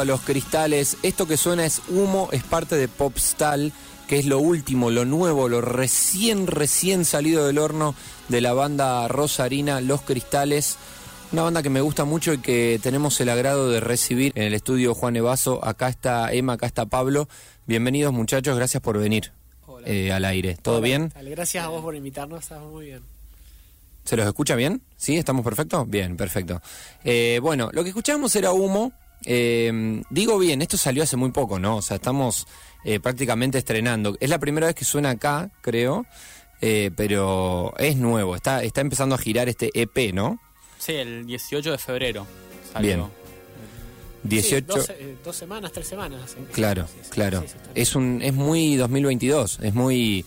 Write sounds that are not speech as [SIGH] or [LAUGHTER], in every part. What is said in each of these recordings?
a los cristales. Esto que suena es humo, es parte de Popstal, que es lo último, lo nuevo, lo recién, recién salido del horno de la banda Rosarina, Los Cristales. Una banda que me gusta mucho y que tenemos el agrado de recibir en el estudio Juan Evaso. Acá está Emma, acá está Pablo. Bienvenidos muchachos, gracias por venir Hola. eh, al aire. ¿Todo bien? Gracias a vos por invitarnos, estamos muy bien. ¿Se los escucha bien? ¿Sí? ¿Estamos perfectos? Bien, perfecto. Eh, bueno, lo que escuchamos era humo. Eh, digo bien, esto salió hace muy poco, ¿no? O sea, estamos eh, prácticamente estrenando. Es la primera vez que suena acá, creo, eh, pero es nuevo. Está, está empezando a girar este EP, ¿no? Sí, el 18 de febrero salió. Bien. 18. Sí, dos, eh, dos semanas, tres semanas. Claro, Sí, sí, claro. Es un es muy 2022, es muy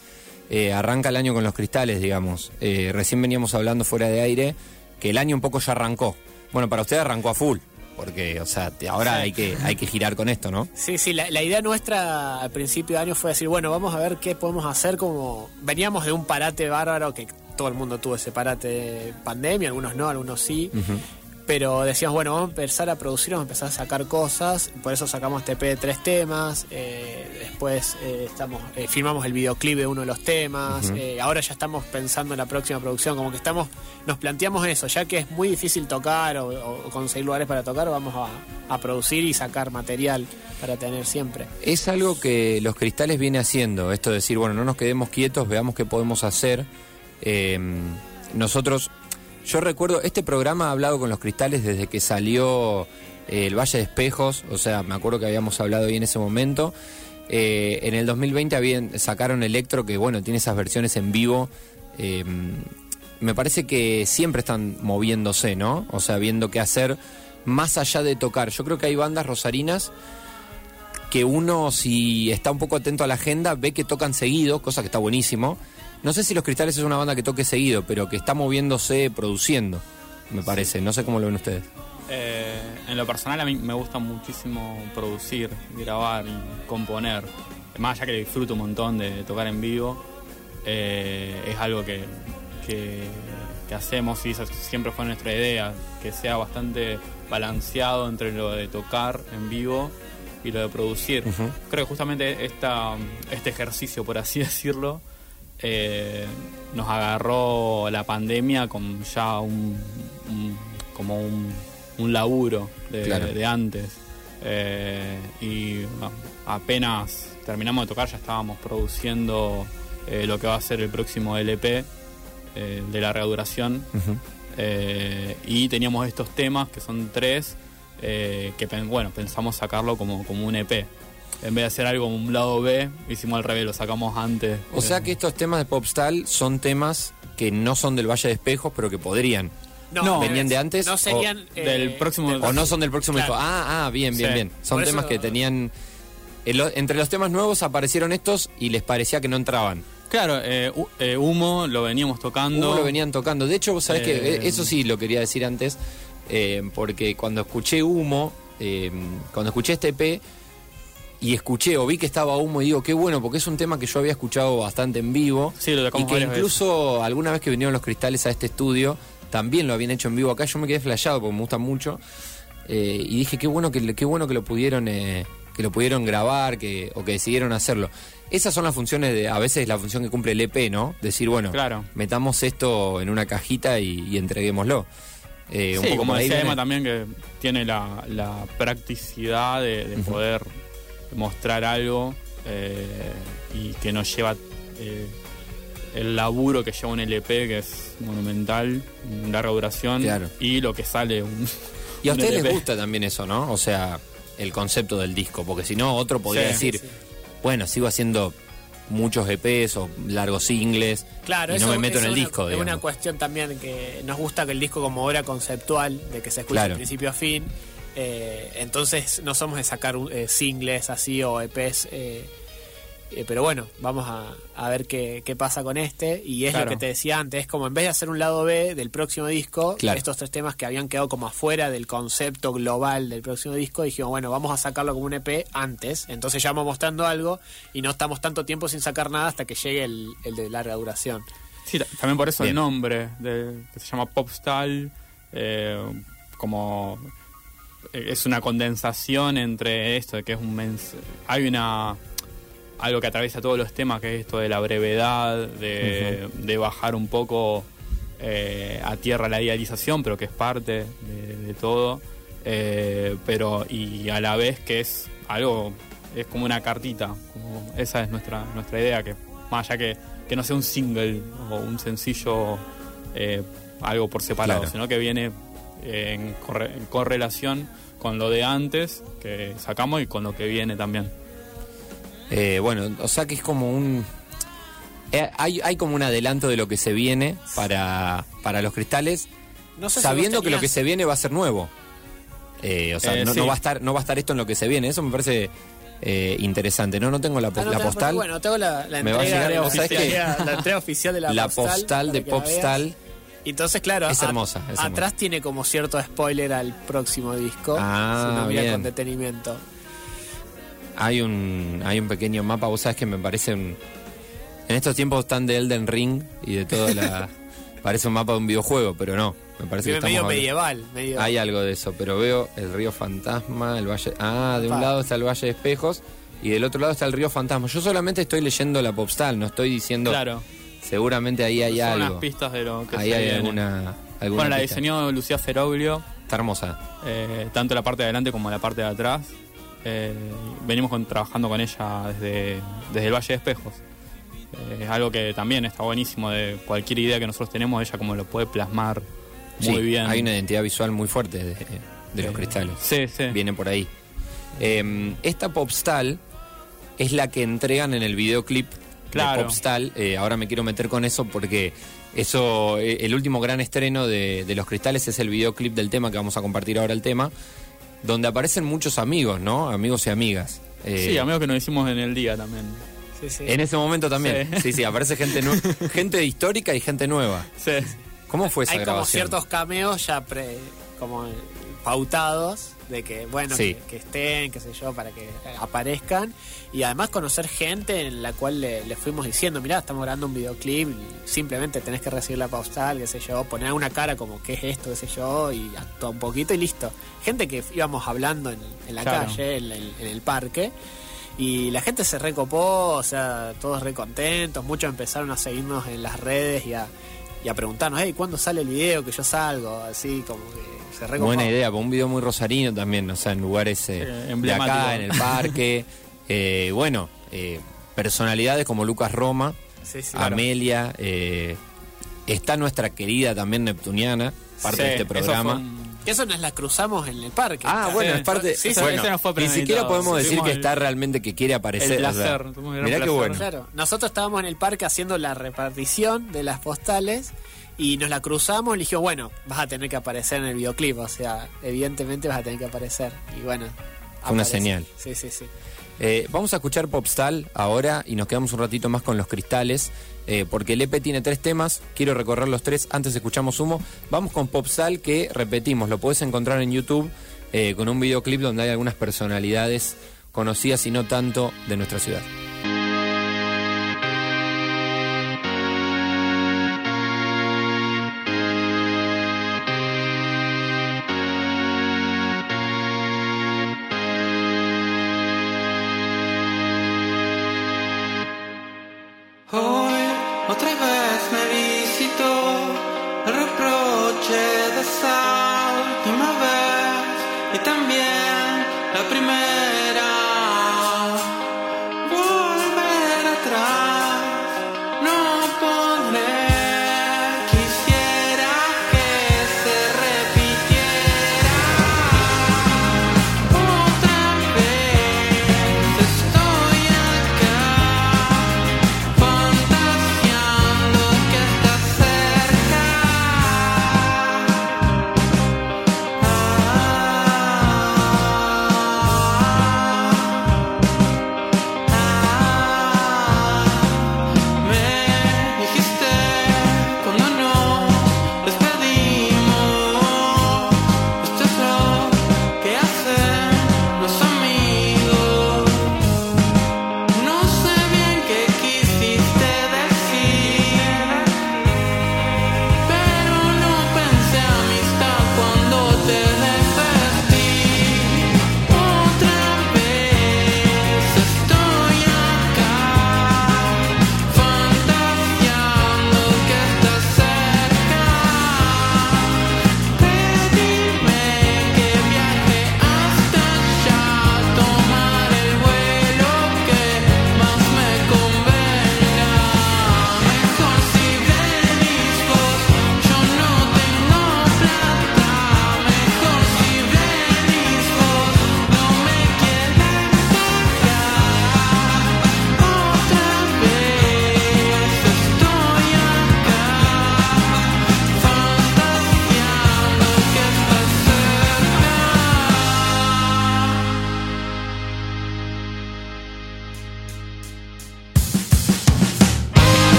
eh, arranca el año con los cristales, digamos. Eh, recién veníamos hablando fuera de aire que el año un poco ya arrancó. Bueno, para usted arrancó a full, porque o sea, ahora Sí. hay que hay que girar con esto, ¿no? Sí, sí, la, la idea nuestra al principio de año fue decir, bueno, vamos a ver qué podemos hacer como... Veníamos de un parate bárbaro, que todo el mundo tuvo ese parate de pandemia, algunos no, algunos sí. Pero decíamos, bueno, vamos a empezar a producir, vamos a empezar a sacar cosas. Por eso sacamos este EP de tres temas. eh, después eh, estamos eh, filmamos el videoclip de uno de los temas. eh, ahora ya estamos pensando en la próxima producción. Como que estamos nos planteamos eso. Ya que es muy difícil tocar o, o conseguir lugares para tocar, vamos a, a producir y sacar material para tener siempre. Es algo que los cristales viene haciendo, esto de decir, bueno, no nos quedemos quietos, veamos qué podemos hacer. Eh, nosotros, yo recuerdo, este programa ha hablado con los cristales desde que salió eh, el Valle de Espejos, o sea, me acuerdo que habíamos hablado ahí en ese momento. Eh, en el 2020 habían, sacaron Electro, que bueno, tiene esas versiones en vivo. Eh, me parece que siempre están moviéndose, ¿no? O sea, viendo qué hacer más allá de tocar. Yo creo que hay bandas rosarinas que uno, si está un poco atento a la agenda, ve que tocan seguido, cosa que está buenísimo. No sé si Los Cristales es una banda que toque seguido, pero que está moviéndose, produciendo, me parece. No sé cómo lo ven ustedes. Eh, en lo personal a mí me gusta muchísimo producir, grabar y componer. Más allá que disfruto un montón de tocar en vivo, eh, es algo que, que, que hacemos y esa siempre fue nuestra idea, que sea bastante balanceado entre lo de tocar en vivo y lo de producir. Creo que justamente esta, este ejercicio, por así [LAUGHS] decirlo, eh, nos agarró la pandemia con ya un, un- como un, un laburo de, Claro. de antes. Eh, y no, apenas terminamos de tocar ya estábamos produciendo eh, lo que va a ser el próximo LP eh, de larga duración. Y teníamos estos temas que son tres que bueno pensamos sacarlo como, como un EP en vez de hacer algo un lado B hicimos al revés lo sacamos antes O sea que estos temas de Popstal son temas que no son del Valle de Espejos, pero que podrían. No. ¿Venían de antes? No serían... O, eh, del próximo- del- o no son del próximo Claro. disco. Ah, ah, bien, bien, Sí. bien. Son Por temas eso- que tenían... el- entre los temas nuevos aparecieron estos y les parecía que no entraban. Claro, eh, eh, Humo lo veníamos tocando. Humo lo venían tocando. De hecho, vos sabés que Eh, eh, eso sí lo quería decir antes, eh, porque cuando escuché Humo, eh, cuando escuché este EP y escuché o vi que estaba Humo y digo, qué bueno, porque es un tema que yo había escuchado bastante en vivo. Sí, lo y que incluso alguna vez que vinieron los cristales a este estudio, también lo habían hecho en vivo acá. Yo me quedé flasheado porque me gusta mucho. Eh, y dije, qué bueno que, qué bueno que lo pudieron... eh, que lo pudieron grabar que, o que decidieron hacerlo. Esas son las funciones de, a veces la función que cumple el EP, ¿no? Decir, bueno, Claro. metamos esto en una cajita y, y entreguémoslo. Eh, un sí, poco como decía viene. Emma también que tiene la, la practicidad de, de poder mostrar algo eh, y que nos lleva eh, el laburo que lleva un LP que es monumental, una larga duración Claro. y lo que sale un Y a un ustedes les gusta también eso, ¿no? O sea, el concepto del disco, porque si no, otro podría Sí, decir, bueno, sigo haciendo muchos EPs o largos singles Claro, y eso no me meto en el una- disco, Es una cuestión también que nos gusta que el disco como obra conceptual, de que se escuche Claro. de principio a fin, eh, entonces no somos de sacar eh, singles así o EPs, eh, eh, pero bueno, vamos a, a ver qué, qué pasa con este. Y es Claro. lo que te decía antes, es como en vez de hacer un lado B del próximo disco, Claro. estos tres temas que habían quedado como afuera del concepto global del próximo disco, dijimos, bueno, vamos a sacarlo como un EP antes, entonces ya vamos mostrando algo y no estamos tanto tiempo sin sacar nada hasta que llegue el, el de larga duración. Sí, ta- también por eso Bien. el nombre, de, que se llama Popstyle, eh, como eh, es una condensación entre esto, de que es un mens hay una algo que atraviesa todos los temas, que es esto de la brevedad, de, de bajar un poco eh, a tierra la idealización, pero que es parte de, de todo, eh, pero y a la vez que es algo, es como una cartita, como esa es nuestra, nuestra idea, que más allá que, que no sea un single o un sencillo, eh, algo por separado, Claro. sino que viene en, corre- en correlación con lo de antes que sacamos y con lo que viene también. Eh, bueno, o sea que es como un... eh, hay, hay como un adelanto de lo que se viene para, para los cristales, No sé sabiendo que lo que se viene va a ser nuevo. Eh, o sea, Eh, no, sí. no va a estar, no va a estar esto en lo que se viene. Eso me parece eh, interesante. No, no tengo la, po- Ah, no la postal. Bueno, tengo la, la Me va a entrega, llegar, la, oficial, la entrega oficial de la, [LAUGHS] La postal. postal de. Popstal. Entonces, claro, Es hermosa, es atrás tiene como cierto spoiler al próximo disco. Ah, si uno mira con detenimiento. Hay un, hay un pequeño mapa, vos sabés que me parece un... En estos tiempos están de Elden Ring y de toda la... [LAUGHS] parece un mapa de un videojuego, pero no. Me parece que Medio medieval. Medio, Hay algo de eso, pero veo el río Fantasma, el valle... Ah, de un lado está el Valle de Espejos y del otro lado está el río Fantasma. Yo solamente estoy leyendo la Popstal, no estoy diciendo... Claro, Seguramente ahí hay son algo. unas pistas de lo que Ahí hay alguna... alguna Bueno, la pista. diseñó Lucía Feroglio, Está hermosa. eh, tanto la parte de adelante como la parte de atrás. Eh, venimos con- trabajando con ella desde, desde el Valle de Espejos. Eh, es algo que también está buenísimo de cualquier idea que nosotros tenemos, ella como lo puede plasmar muy Sí, bien. Hay una identidad visual muy fuerte de, de los cristales. Sí, sí. Viene por ahí. Eh, esta Popstal es la que entregan en el videoclip Claro. de Popstal. Eh, ahora me quiero meter con eso porque eso, eh, el último gran estreno de, de los cristales es el videoclip del tema que vamos a compartir ahora el tema, donde aparecen muchos amigos, ¿no? Amigos y amigas. Eh, Sí, amigos que nos hicimos en el día también. Sí, sí. En ese momento también. Sí. Sí, sí, aparece gente, [LAUGHS] gente histórica y gente nueva. Sí. ¿Cómo fue esa Hay como grabación? ciertos cameos ya pre- como pautados de que, bueno, Sí. que, que estén, qué sé yo, para que aparezcan. Y además conocer gente en la cual le, le fuimos diciendo, mirá, estamos grabando un videoclip, y simplemente tenés que recibir la postal, qué sé yo, poner una cara como, ¿qué es esto, qué sé yo? Y actúa un poquito y listo. Gente que íbamos hablando en, en la Claro. calle, en, el- en el parque. Y la gente se recopó, o sea, todos recontentos. Muchos empezaron a seguirnos en las redes y a, y a preguntarnos, hey, ¿cuándo sale el video que yo salgo? Así como que se recopó. Buena idea, un video muy rosarino también, o sea, en lugares eh, Eh, de acá, en el parque. [LAUGHS] Eh, bueno, eh, personalidades como Lucas Roma, Sí, sí. Amelia, eh, está nuestra querida también Neptuniana, parte Sí, de este eso programa. Que eso nos la cruzamos en el parque. Ah, bueno, es parte. sí, sí, bueno, ese no fue ni siquiera podemos decir Tuvimos que el- está realmente que quiere aparecer. el placer, o sea, qué bueno. Claro, nosotros estábamos en el parque haciendo la repartición de las postales y nos la cruzamos y le dijimos, bueno, vas a tener que aparecer en el videoclip, o sea, evidentemente vas a tener que aparecer. Y bueno, Fue una señal. Sí, sí, sí. Eh, vamos a escuchar Popstal ahora y nos quedamos un ratito más con los cristales, eh, porque el EP tiene tres temas, quiero recorrer los tres, antes escuchamos humo. Vamos con Popstal que, repetimos, lo podés encontrar en YouTube eh, con un videoclip donde hay algunas personalidades conocidas y no tanto de nuestra ciudad. Otra vez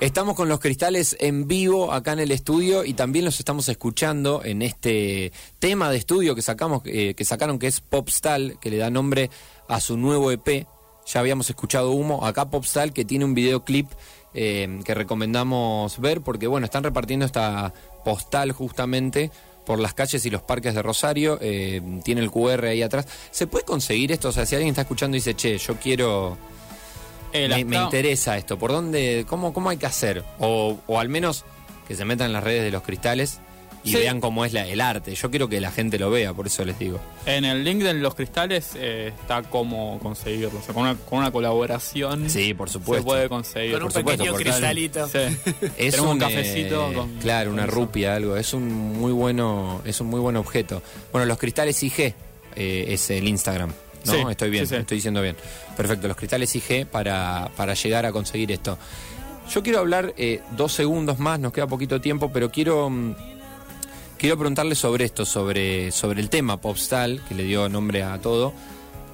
Estamos con los cristales en vivo acá en el estudio y también los estamos escuchando en este tema de estudio que sacamos, eh, que sacaron que es Popstal, que le da nombre a su nuevo EP. Ya habíamos escuchado Humo, acá Popstal que tiene un videoclip eh, que recomendamos ver porque bueno, están repartiendo esta postal justamente por las calles y los parques de Rosario, eh, tiene el QR ahí atrás. ¿Se puede conseguir esto? O sea, si alguien está escuchando y dice, che, yo quiero me, me interesa esto. ¿Por dónde? ¿Cómo, cómo hay que hacer? O, o al menos que se metan en las redes de los cristales y Sí. vean cómo es la, el arte. Yo quiero que la gente lo vea, por eso les digo. En el link de los cristales eh, está cómo conseguirlo. O sea, con una, con una colaboración Sí, por se supuesto. puede conseguir. Con un por supuesto, pequeño cristalito. Sí. [LAUGHS] Es Tenemos un eh, cafecito con- claro, una eso. rupia, algo. Es un muy bueno, es un muy buen objeto. Bueno, los cristales IG eh, es el Instagram. ¿No? Sí, estoy bien, sí, sí. estoy diciendo bien. Perfecto, los cristales IG para, para llegar a conseguir esto. Yo quiero hablar eh, dos segundos más, nos queda poquito tiempo, pero quiero, mm, quiero preguntarle sobre esto, sobre, sobre el tema Popstal, que le dio nombre a todo.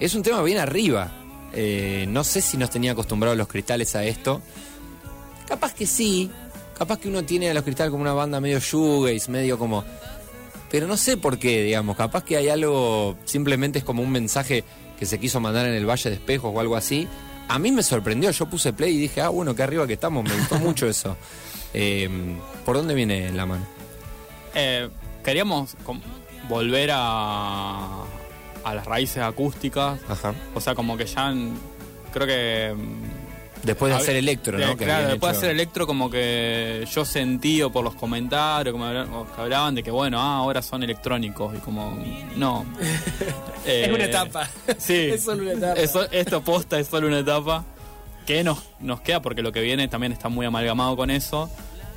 Es un tema bien arriba. Eh, no sé si nos tenía acostumbrados los cristales a esto. Capaz que sí. Capaz que uno tiene a los cristales como una banda medio shoegaze, medio como. Pero no sé por qué, digamos. Capaz que hay algo. Simplemente es como un mensaje que se quiso mandar en el Valle de Espejos o algo así. A mí me sorprendió. Yo puse play y dije, ah, bueno, qué arriba que estamos. Me gustó [LAUGHS] mucho eso. Eh, ¿Por dónde viene la mano? Eh, queríamos volver a, a las raíces acústicas. Ajá. O sea, como que ya creo que... Después de hacer electro, de- ¿no? Que claro, después de hacer electro como que yo sentí o por los comentarios como que hablaban de que bueno, ah, ahora son electrónicos y como no. [LAUGHS] Es Eh, una etapa. Sí. [LAUGHS] Es solo una etapa. Eso- esto posta es solo una etapa. que nos, nos queda porque lo que viene también está muy amalgamado con eso.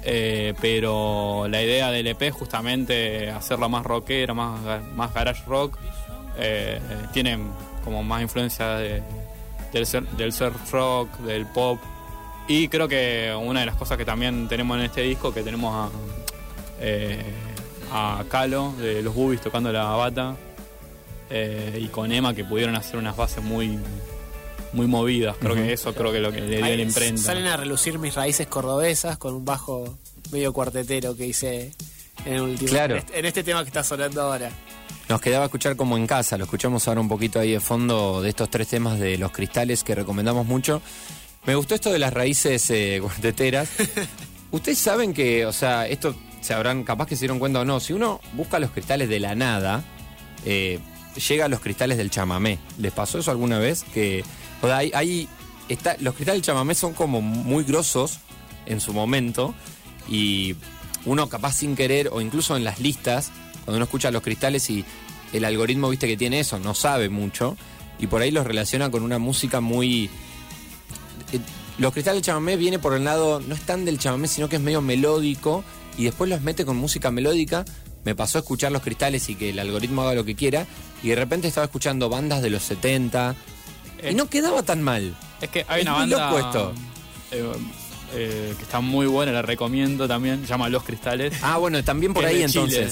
eh, pero la idea del EP es justamente hacerlo más rockera, más, más garage rock. eh, tiene como más influencia de- del, sur- del surf rock, del pop. Y creo que una de las cosas que también tenemos en este disco, que tenemos a, eh, a Calo de los Boobies tocando la bata eh, y con Emma que pudieron hacer unas bases muy muy movidas. Creo que eso creo que lo que le dio la imprenta. Salen a relucir mis raíces cordobesas con un bajo medio cuartetero que hice en el último. Claro. En este, en este tema que está sonando ahora. Nos quedaba escuchar como en casa, lo escuchamos ahora un poquito ahí de fondo de estos tres temas de los cristales que recomendamos mucho. Me gustó esto de las raíces eh. [LAUGHS] Ustedes saben que, o sea, esto se habrán, capaz que se dieron cuenta o no, si uno busca los cristales de la nada, eh, llega a los cristales del chamamé. ¿Les pasó eso alguna vez? Que, o sea, hay- está, los cristales del chamamé son como muy grosos en su momento y uno capaz sin querer o incluso en las listas, cuando uno escucha los cristales y el algoritmo, viste que tiene eso, no sabe mucho y por ahí los relaciona con una música muy... eh, Los cristales del chamamé viene por el lado, no es tan del chamamé, sino que es medio melódico y después los mete con música melódica. Me pasó a escuchar los cristales y que el algoritmo haga lo que quiera y de repente estaba escuchando bandas de los 70 y Eh, no quedaba tan mal. Es que hay Es una banda loco esto. eh, eh, que está muy buena, la recomiendo también, se llama Los Cristales. Ah, bueno, también por ahí de Chile.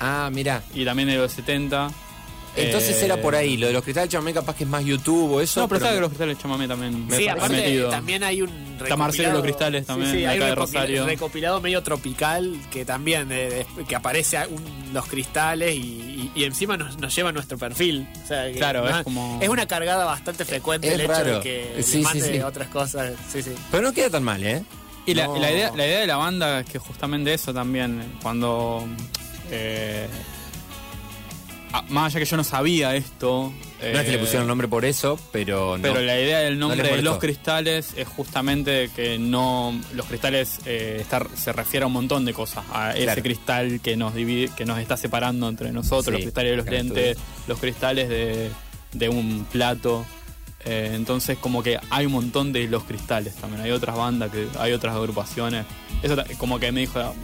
Ah, mira. Y también de los 70. Entonces Eh, era por ahí. Lo de los cristales chamamé capaz que es más YouTube o eso. No, pero, está que los cristales chamamé también. Me sí, aparte metido. también hay un Está Marcelo recopilado- Los Cristales también, Sí, sí, de hay acá un de Rosario. recopilado medio tropical que también eh, de- que aparece un- los cristales y, y- y encima nos, nos lleva a nuestro perfil. O sea, que Claro, es como- es una cargada bastante frecuente Es el hecho raro. de que Sí, mande sí. otras cosas. Sí, sí. Pero no queda tan mal, ¿eh? Y la, la idea, la idea de la banda es que justamente eso también, cuando... eh, ah, más allá que yo no sabía esto... No es que le eh, pusieron nombre por eso, pero no. Pero la idea del No nombre de los cristales es justamente que no los cristales eh, estar- se refiere a un montón de cosas, a Claro. ese cristal que nos divide, que nos está separando entre nosotros, Sí, los cristales de los lentes, los cristales de, de un plato. Eh, entonces como que hay un montón de los cristales también, hay otras bandas, que hay otras agrupaciones. Eso como que me dijo,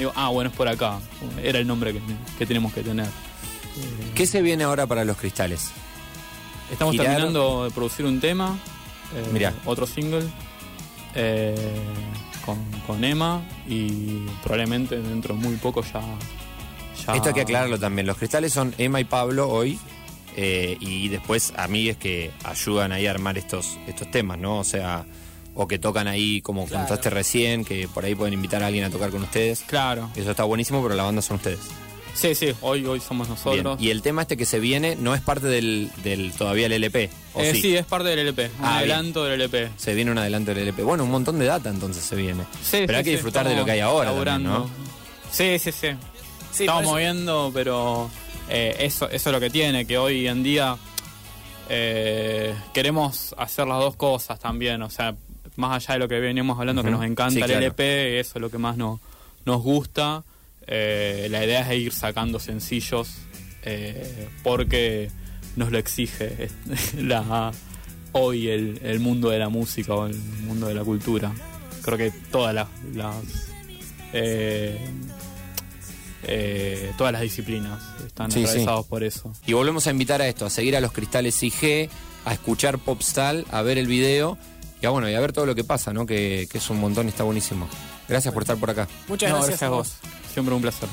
digo, ah bueno es por acá, era el nombre que, que tenemos que tener. ¿Qué se viene ahora para los cristales? Estamos Girar. terminando de producir un tema, eh, Mirá. otro single, eh, con, con Emma y probablemente dentro de muy poco ya... ya Esto hay que aclararlo también. Los cristales son Emma y Pablo hoy. eh, y después amigues que ayudan ahí a armar estos, estos temas, ¿no? O sea, o que tocan ahí, como Claro. contaste recién, que por ahí pueden invitar a alguien a tocar con ustedes. Claro, Eso está buenísimo, pero la banda son ustedes. sí, sí, hoy, hoy somos Bien. nosotros. Y el tema este que se viene no es parte del, del todavía el LP. ¿o Eh, sí? sí? es parte del LP, un Ah, bien. adelanto del LP. Se viene un adelanto del LP. Bueno, un montón de data entonces se viene. Sí, pero hay sí, que sí, disfrutar de lo que hay ahora también. ¿no? Sí, sí, sí. Sí, Estamos moviendo, pero eh, eso, eso es lo que tiene, que hoy en día eh, queremos hacer las dos cosas también, o sea, más allá de lo que veníamos hablando, que nos encanta Sí, el claro. LP, eso es lo que más nos, nos gusta. Eh, la idea es ir sacando sencillos eh, porque nos lo exige [LAUGHS] la, hoy el, el mundo de la música o el mundo de la cultura. Creo que todas las, las eh, eh, todas las disciplinas están Sí, sí. atravesados por eso. Y volvemos a invitar a esto, a seguir a los cristales IG, a escuchar Popstal, a ver el video y a, bueno, y a ver todo lo que pasa, ¿no? Que, que es un montón y está buenísimo. Gracias por estar por acá. Muchas No, gracias, a vos. Siempre un placer.